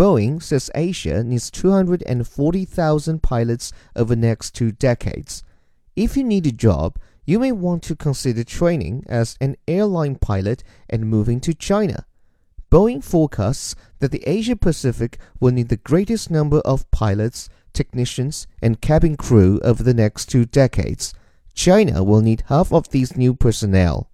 Boeing says Asia needs 240,000 pilots over the next two decades. If you need a job, you may want to consider training as an airline pilot and moving to China. Boeing forecasts that the Asia Pacific will need the greatest number of pilots, technicians, and cabin crew over the next two decades. China will need half of these new personnel.